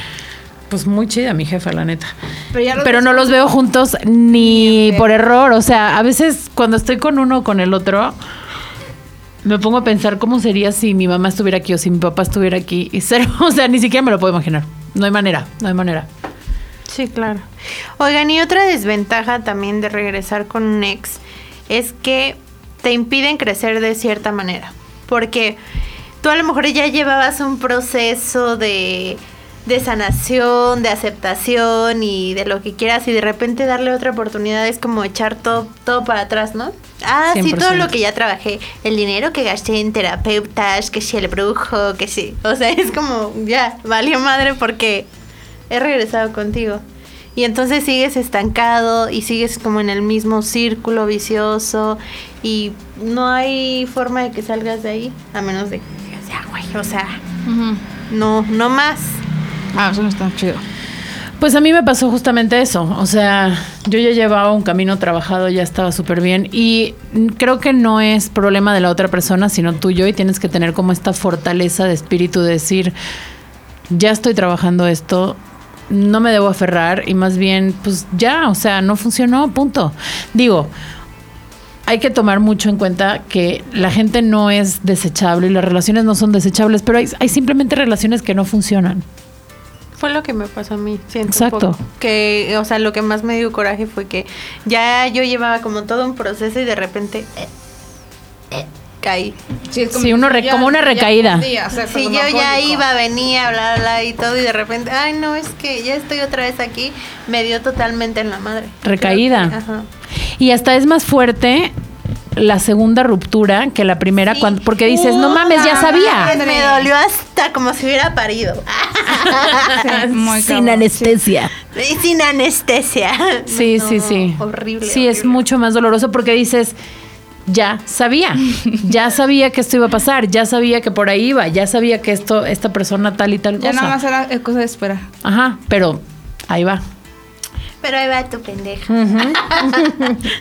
pues muy chida, mi jefa, la neta. Pero ya los Pero dos no los veo juntos ni por error. O sea, a veces cuando estoy con uno o con el otro, me pongo a pensar cómo sería si mi mamá estuviera aquí o si mi papá estuviera aquí. Y cero, [LAUGHS] o sea, ni siquiera me lo puedo imaginar. No hay manera, no hay manera. Sí, claro. Oigan, y otra desventaja también de regresar con un ex es que te impiden crecer de cierta manera. Porque tú a lo mejor ya llevabas un proceso de, de sanación, de aceptación y de lo que quieras y de repente darle otra oportunidad es como echar todo, todo para atrás, ¿no? Ah, sí, todo 100%. lo que ya trabajé, el dinero que gasté en terapeutas, que si el brujo, que sí. O sea, es como, ya, valió madre porque he regresado contigo. Y entonces sigues estancado y sigues como en el mismo círculo vicioso y no hay forma de que salgas de ahí, a menos de que ya, güey, o sea, no, no más. Ah, eso no está chido. Pues a mí me pasó justamente eso. O sea, yo ya llevaba un camino trabajado, ya estaba súper bien. Y creo que no es problema de la otra persona, sino tuyo. Y tienes que tener como esta fortaleza de espíritu de decir, ya estoy trabajando esto, no me debo aferrar. Y más bien, pues ya, o sea, no funcionó, punto. Digo, hay que tomar mucho en cuenta que la gente no es desechable y las relaciones no son desechables, pero hay, hay simplemente relaciones que no funcionan. Fue lo que me pasó a mí, siento Exacto. un poco. Que, o sea, lo que más me dio coraje fue que ya yo llevaba como todo un proceso y de repente eh, eh, caí. Sí, es Sí, uno re- ya- como una ya recaída. Sí, yo ya iba, venía, bla, bla, y todo, y de repente, ay, no, es que ya estoy otra vez aquí, me dio totalmente en la madre. Recaída. Que- Ajá. Y hasta es más fuerte la segunda ruptura que la primera, Sí. cuando, porque dices, no mames, ya sabía. Me dolió hasta como si hubiera parido. Sí, muy [LAUGHS] Sin cabrón. anestesia. Sin anestesia. Sí, No, sí, sí. Horrible. Sí, es mucho más doloroso porque dices, ya sabía, ya [LAUGHS] sabía que esto iba a pasar, ya sabía que por ahí iba, ya sabía que esto, esta persona tal y tal Ya cosa. nada más era cosa de esperar. Ajá, pero ahí va. Pero ahí va tu pendeja.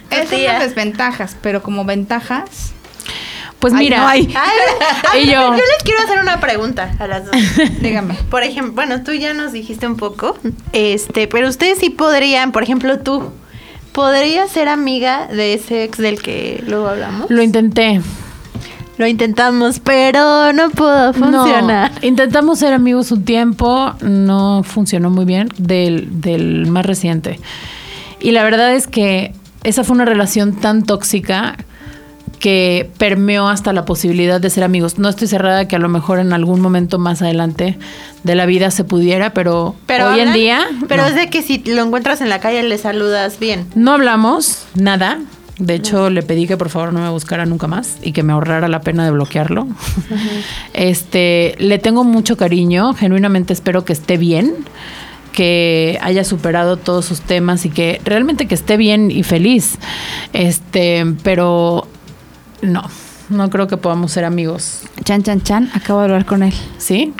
Esas son tía. las [LAUGHS] desventajas, pero como ventajas. Pues Ay, mira, no hay. Ay, ay, [LAUGHS] Y yo. yo les quiero hacer una pregunta a las dos. [LAUGHS] Dígame. Por ejemplo, bueno, tú ya nos dijiste un poco, este, pero ustedes sí podrían, por ejemplo, tú, ¿podrías ser amiga de ese ex del que luego hablamos? lo intenté. Lo intentamos, pero no pudo funcionar. No, intentamos ser amigos un tiempo, no funcionó muy bien del, del más reciente. Y la verdad es que esa fue una relación tan tóxica que permeó hasta la posibilidad de ser amigos. No estoy cerrada que a lo mejor en algún momento más adelante de la vida se pudiera, pero, Pero hoy en día Pero no. es de que si lo encuentras en la calle le saludas bien. no hablamos nada. De hecho, le pedí que por favor no me buscara nunca más y que me ahorrara la pena de bloquearlo. Este, le tengo mucho cariño, genuinamente espero que esté bien, que haya superado todos sus temas y que realmente que esté bien y feliz. Este, pero no, no creo que podamos ser amigos. Chan, chan, chan. Acabo de hablar con él. ¿Sí?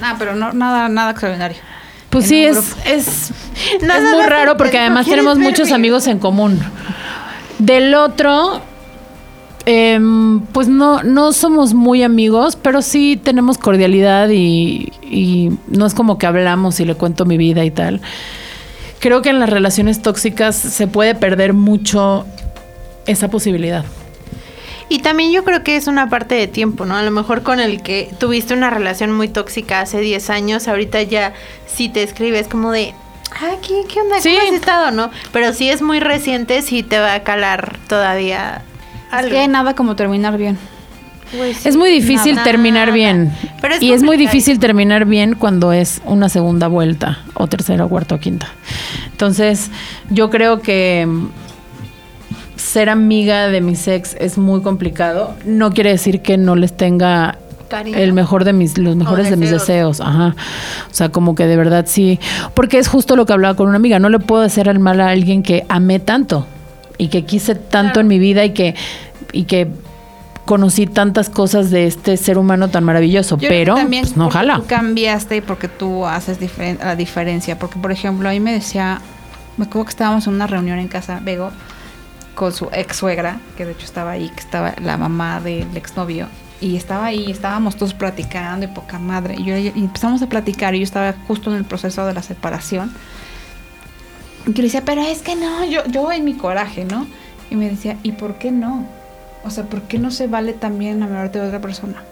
No, pero no, nada, nada extraordinario. Pues En sí, es, es, Nada es muy raro porque además ¿quieres tenemos muchos mi- amigos en común. Del otro, em, pues no, no somos muy amigos, pero sí tenemos cordialidad y, y no es como que hablamos y le cuento mi vida y tal. Creo que en las relaciones tóxicas se puede perder mucho esa posibilidad. Y también yo creo que es una parte de tiempo, ¿no? A lo mejor con el que tuviste una relación muy tóxica hace 10 años, ahorita ya si te escribes como de, ah, ¿qué, qué onda? Sí. ¿Cómo has estado? ¿No? Pero si es muy reciente, sí te va a calar todavía Es algo. que hay nada como terminar bien. Pues sí. Es muy difícil Nada. terminar bien. Pero es y es muy difícil terminar bien cuando es una segunda vuelta, o tercera, o cuarta, o quinta. Entonces, yo creo que mm, ser amiga de mis ex es muy complicado. No quiere decir que no les tenga Cariño. el mejor de mis, los mejores de mis deseos. Ajá. O sea, como que de verdad sí. Porque es justo lo que hablaba con una amiga. No le puedo hacer el mal a alguien que amé tanto y que quise tanto en mi vida y que, y que conocí tantas cosas de este ser humano tan maravilloso. Yo pero también pues, no jala. Tú cambiaste y porque tú haces diferen- la diferencia. Porque, por ejemplo, ahí me decía, me acuerdo que estábamos en una reunión en casa, Bego, con su ex suegra, que de hecho estaba ahí, que estaba la mamá del exnovio. Y estaba ahí, estábamos todos platicando y poca madre. Y, yo, y empezamos a platicar y yo estaba justo en el proceso de la separación. Y yo le decía, pero es que no, yo, yo en mi coraje, ¿no? Y me decía, ¿y por qué no? O sea, ¿por qué no se vale también enamorarte de otra persona?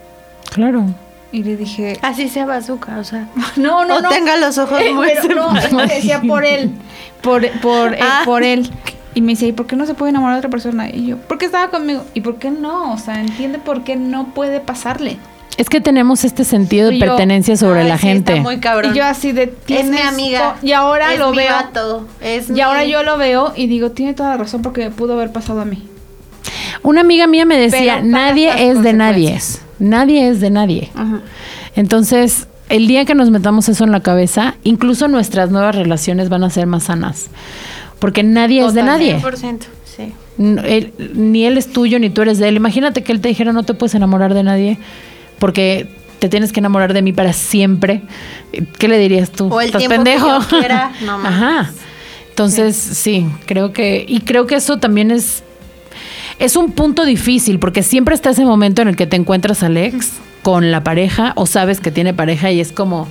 Claro. Y le dije, Así sea bazooka, o sea. [LAUGHS] no, no, no. tenga los ojos [LAUGHS] Eh, muy pero no, es que decía por él, por, por, eh, Ah. por él. Y me decía, ¿y por qué no se puede enamorar de otra persona? Y yo, porque estaba conmigo. ¿Y por qué no? O sea, entiende por qué no puede pasarle. Es que tenemos este sentido de yo, pertenencia sobre Ay, la sí, gente. Está muy cabrón. Y yo así de, es mi "Tienes amiga. to-". Y ahora es lo mi veo. vato, es Y mi- ahora yo lo veo y digo, tiene toda la razón porque me pudo haber pasado a mí. Una amiga mía me decía, nadie es de nadie. Nadie es de nadie. Entonces, el día que nos metamos eso en la cabeza, incluso nuestras nuevas relaciones van a ser más sanas. Porque nadie es de nadie. 100%, sí. Él- ni él es tuyo, ni tú eres de él. Imagínate que él te dijera, no te puedes enamorar de nadie porque te tienes que enamorar de mí para siempre. ¿Qué le dirías tú? O el ¿Estás que pendejo? yo quiera, [LAUGHS] no mames. Ajá. Entonces, sí. creo que... Y creo que eso también es... Es un punto difícil porque siempre está ese momento en el que te encuentras al ex con la pareja o sabes que tiene pareja y es como...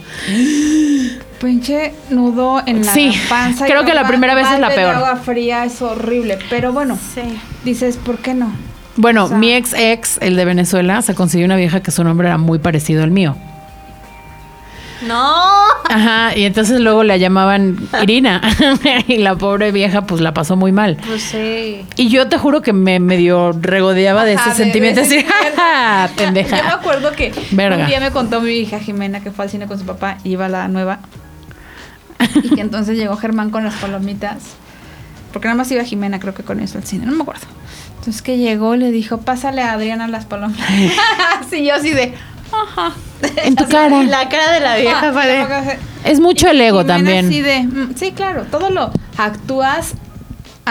Pinche nudo en la Sí, panza. y creo que la primera vez es la peor. agua fría es horrible. Pero bueno, Sí. dices, ¿por qué no? Bueno, O sea- mi ex ex, el de Venezuela, se consiguió una vieja que su nombre era muy parecido al mío. No. Ajá, y entonces luego la llamaban [LAUGHS] Irina. [LAUGHS] y la pobre vieja pues la pasó muy mal. Pues sí. Y yo te juro que me medio regodeaba de Ajá, ese sentimiento de así. [LAUGHS] "Ja, Yo me pendeja. acuerdo que Verga. un día me contó mi hija Jimena que fue al cine con su papá y iba la nueva. [LAUGHS] Y que entonces llegó Germán con las palomitas. Porque nada más iba Jimena, creo que con eso al cine, no me acuerdo. Entonces que llegó y le dijo, pásale a Adriana las palomas. [LAUGHS] sí, yo así de, ajá. En [LAUGHS] tu cara. La cara de la vieja Ah, Es mucho el ego Jimena también. así de, mm, sí, claro, todo lo actúas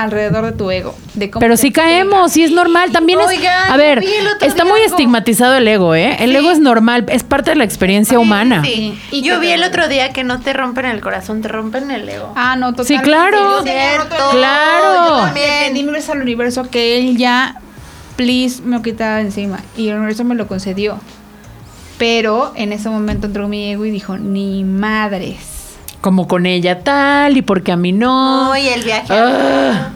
alrededor de tu ego. De cómo Pero pega. caemos, y es normal. También Oigan, es. A ver, está muy algo. estigmatizado el ego, ¿eh? El Sí. ego es normal, es parte de la experiencia humana. Sí. Y Yo vi el otro día que no te rompen el corazón, te rompen el ego. Ah, no, totalmente. Sí, claro. El- Claro. Yo también universo al universo que él ya, please, me lo quitara de encima. Y el universo me lo concedió. Pero en ese momento entró mi ego y dijo, ni madres. Como con ella tal, y porque a mí no. No, y el viaje. Ah.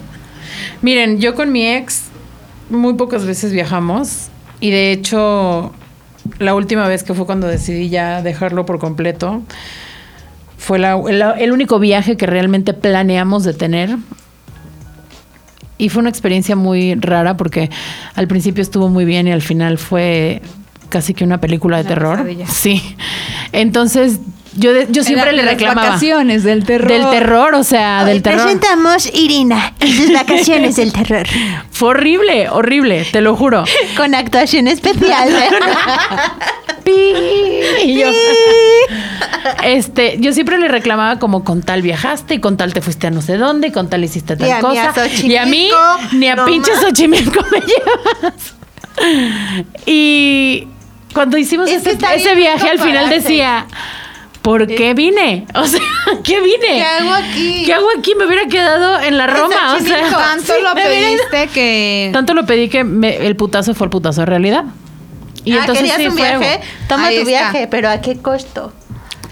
Miren, yo con mi ex muy pocas veces viajamos y de hecho la última vez que fue cuando decidí ya dejarlo por completo fue la- el, el único viaje que realmente planeamos de tener y fue una experiencia muy rara porque al principio estuvo muy bien y al final fue casi que una película de Una terror. pesadilla. Sí. Entonces yo, de- yo siempre Era le las reclamaba vacaciones del terror. del terror, o sea, del terror. Presentamos Irina y sus vacaciones del terror. [LAUGHS] Fue horrible, horrible, te lo juro. [LAUGHS] Con actuación especial. [LAUGHS] Pi. Y yo, este, yo siempre le reclamaba como con tal viajaste y con tal te fuiste a no sé dónde y con tal hiciste tal Y a cosa. y a mí Xochimilco, ni a no pinche. Xochimilco me llevas. Y cuando hicimos ese, ese viaje al final decía, ¿por qué vine? [LAUGHS] O sea, ¿qué vine? ¿Qué hago aquí? ¿Qué hago aquí? Me hubiera quedado en la Roma, o sea. [LAUGHS] Tanto Sí, lo pediste que... tanto lo pedí que me- el putazo fue el putazo de realidad. Y ah, entonces querías sí un fue viaje, algo. toma tu está. viaje, pero ¿a qué costo?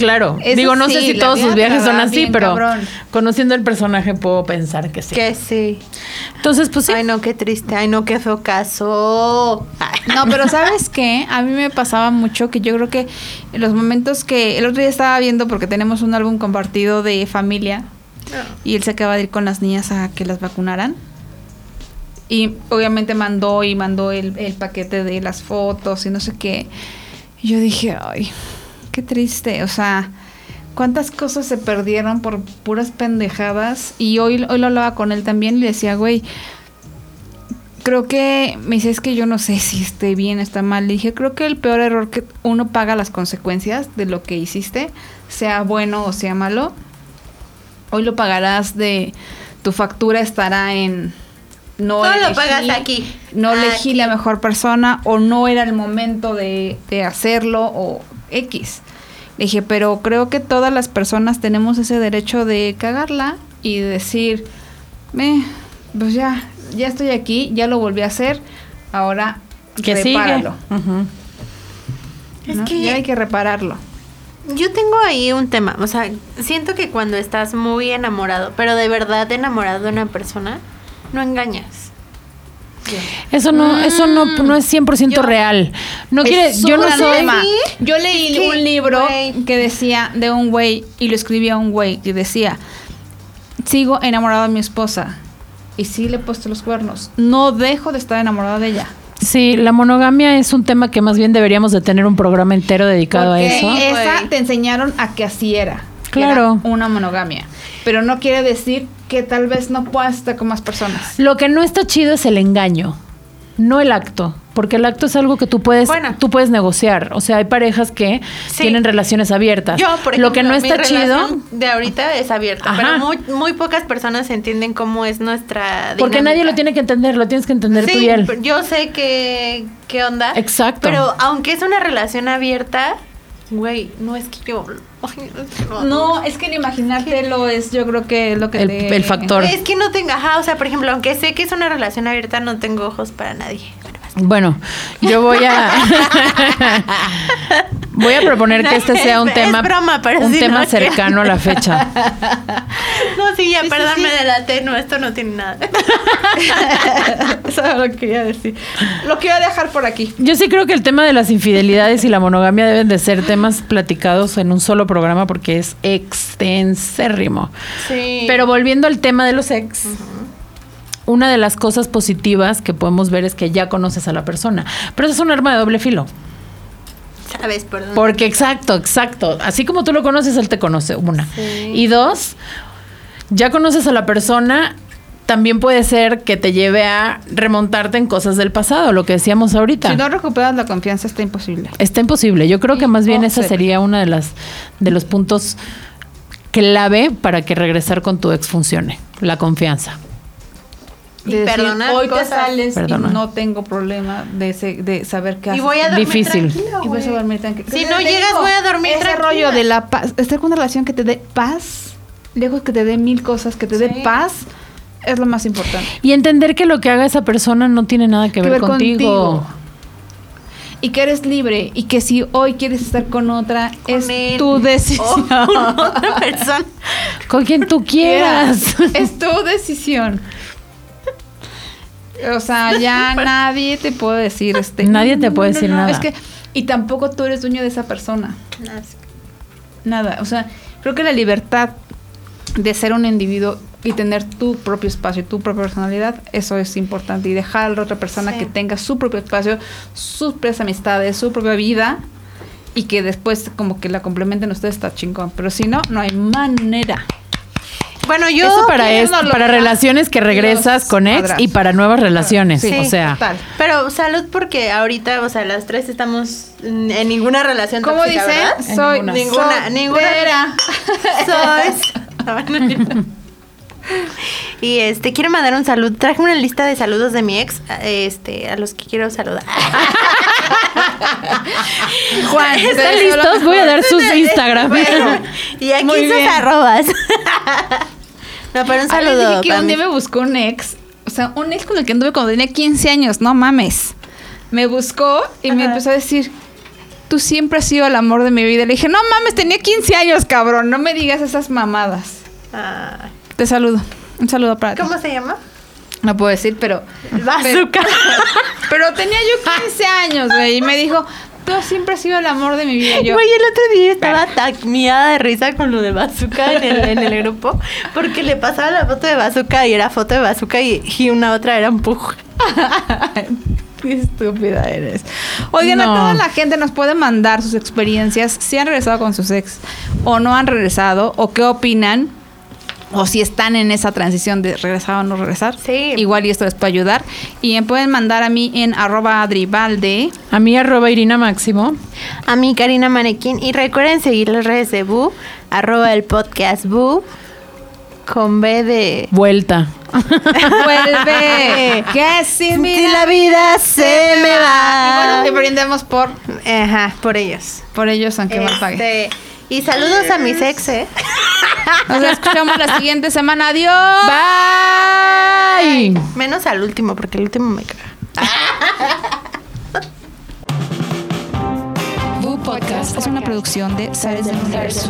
Claro. Eso Digo, no sé si todos sus viajes son así, bien pero cabrón. conociendo el personaje puedo pensar que sí. Que sí. Entonces, pues sí. Ay, no, qué triste. Ay, no, qué feo caso. Ay. No, pero ¿sabes qué? A mí me pasaba mucho que yo creo que en los momentos que... El otro día estaba viendo porque tenemos un álbum compartido de familia y él se acaba de ir con las niñas a que las vacunaran. Y obviamente mandó y mandó el, el paquete de las fotos y no sé qué. Y yo dije, ay, qué triste. O sea, cuántas cosas se perdieron por puras pendejadas. Y hoy, hoy lo hablaba con él también y le decía, güey, creo que me dice, es que yo no sé si esté bien, está mal. Le dije, creo que el peor error que uno paga las consecuencias de lo que hiciste, sea bueno o sea malo. Hoy lo pagarás de tu factura estará en no Todo lo elegí- pagas aquí. No elegí Aquí. la mejor persona o no era el momento de, de hacerlo o X. Le dije, pero creo que todas las personas tenemos ese derecho de cagarla y de decir, "Eh, pues ya, ya estoy aquí, ya lo volví a hacer, ahora Que sigue. repáralo. Es ¿no? que- Ya hay que repararlo. Yo tengo ahí un tema, o sea, siento que cuando estás muy enamorado, pero de verdad enamorado de una persona, no engañas. Eso no, eso no, no es 100% Yo- real. No quiere, yo no soy. Yo leí un libro que decía de un güey y lo escribía un güey que decía, sigo enamorado de mi esposa y sí le he puesto los cuernos. No dejo de estar enamorado de ella. Sí, la monogamia es un tema que más bien deberíamos de tener un programa entero dedicado a Porque eso. esa te enseñaron a que así era. Claro. era una monogamia. Pero no quiere decir que tal vez no puedas estar con más personas. Lo que no está chido es el engaño, no el acto, porque el acto es algo que tú puedes, Bueno. tú puedes negociar. O sea, hay parejas que Sí. tienen relaciones abiertas. Yo, por ejemplo, Lo que no mi está chido, de ahorita es abierta, Ajá. pero muy, muy pocas personas entienden cómo es nuestra porque nadie dinámica. lo tiene que entender, lo tienes que entender tú Sí, y él. yo sé que qué onda. Exacto. Pero aunque es una relación abierta, güey, no es que yo no es que el imaginártelo es yo creo que lo que El- te- el factor. Es que no tengo, ajá, o sea, por ejemplo, aunque sé que es una relación abierta, no tengo ojos para nadie. Bueno. Bueno, yo voy a [LAUGHS] voy a proponer que este sea un Es- tema es broma, pero un tema no, que- cercano a la fecha. [LAUGHS] No, sí, ya, Sí, perdón, sí. me delaté, no, esto no tiene nada. [LAUGHS] Eso era lo que quería decir. Lo quiero dejar por aquí. Yo sí creo que el tema de las infidelidades y la monogamia deben de ser temas platicados en un solo programa porque es extensérrimo. Sí. Pero volviendo al tema de los ex, una de las cosas positivas que podemos ver es que ya conoces a la persona. Pero eso es un arma de doble filo. sabes por dónde. Porque exacto, exacto. Así como tú lo conoces, él te conoce, una. Sí. Y dos, ya conoces a la persona, también puede ser que te lleve a remontarte en cosas del pasado, lo que decíamos ahorita. Si no recuperas la confianza, está imposible. Está imposible. Yo creo que más bien esa Imposible. sería una de las de los puntos clave para que regresar con tu ex funcione, la confianza. Y De decir, perdonar hoy cosas. te sales Perdonar. y no tengo problema de, ese- de saber qué haces. Y voy a dormir Difícil. tranquila, Y vas a dormir tranquilo. Si no digo, llegas, voy a dormir Ese tranquila. rollo de la paz, estar con una relación que te dé paz, lejos que te dé mil cosas, que te Sí. dé paz, es lo más importante. Y entender que lo que haga esa persona no tiene nada que ver, contigo. Y que eres libre y que si hoy quieres estar con otra, Con es él. tu decisión. O [LAUGHS] con otra persona. Con quien tú quieras. es tu decisión. O sea, ya [LAUGHS] nadie te puede decir este. Nadie te puede decir nada. Es que y tampoco tú eres dueño de esa persona. Nada, o sea, creo que la libertad de ser un individuo y tener tu propio espacio, tu propia personalidad, eso es importante. Y dejar a la otra persona Sí. que tenga su propio espacio, sus propias amistades, su propia vida y que después como que la complementen ustedes está chingón. Pero si no, no hay manera. Bueno, yo. Eso para, es- para relaciones que regresas con ex madrazos. y para nuevas relaciones. Sí. o sea, total. Pero salud porque ahorita, o sea, las tres estamos en ninguna relación ¿Cómo tóxica, dice? ¿verdad? Soy ninguna. Ninguna, ninguna. [LAUGHS] Sois. [LAUGHS] y este quiero mandar un saludo. Traje una lista de saludos de mi ex, este, a los que quiero saludar. [LAUGHS] Juan, ¿están listos? Voy a dar sus Instagram. Bueno, y aquí Muy sus bien. arrobas. No, pero un Ay, dije que un día me buscó un ex. O sea, un ex con el que anduve cuando tenía 15 años. No mames. Me buscó y me empezó a decir... Tú siempre has sido el amor de mi vida. Le dije, no mames, tenía 15 años, cabrón. No me digas esas mamadas. Ay, Te saludo. Un saludo para ti. ¿Cómo se llama? No puedo decir, pero... Bazooka. Pero tenía yo 15 años, güey. Y me dijo, tú siempre has sido el amor de mi vida. Yo, Güey, el otro día estaba taqueada de risa con lo de Bazooka en el, en el [LAUGHS] grupo. Porque le pasaba la foto de Bazooka y era foto de Bazooka y, y una otra era un pug. [LAUGHS] Qué estúpida eres. Oigan, No. a toda la gente nos puede mandar sus experiencias, si han regresado con sus ex o no han regresado, o qué opinan, o si están en esa transición de regresar o no regresar. Sí. Igual y esto les puede ayudar. Y me pueden mandar a mí en arroba adribalde. A mí arroba Irina Máximo. A mí, Karina Manequín. Y recuerden seguir las redes de Boo, arroba el podcast Boo, con B de... Vuelta. [LAUGHS] Vuelve. [LAUGHS] que sin Si vida la vida se me Y va. bueno, que brindemos por, Ajá, por ellos. por ellos, aunque mal pague. Y saludos a mis ex, ¿eh? Nos escuchamos la siguiente semana. Adiós. Bye. Menos al último, porque el último me caga. Boo Podcast es una producción de Sales del Universo.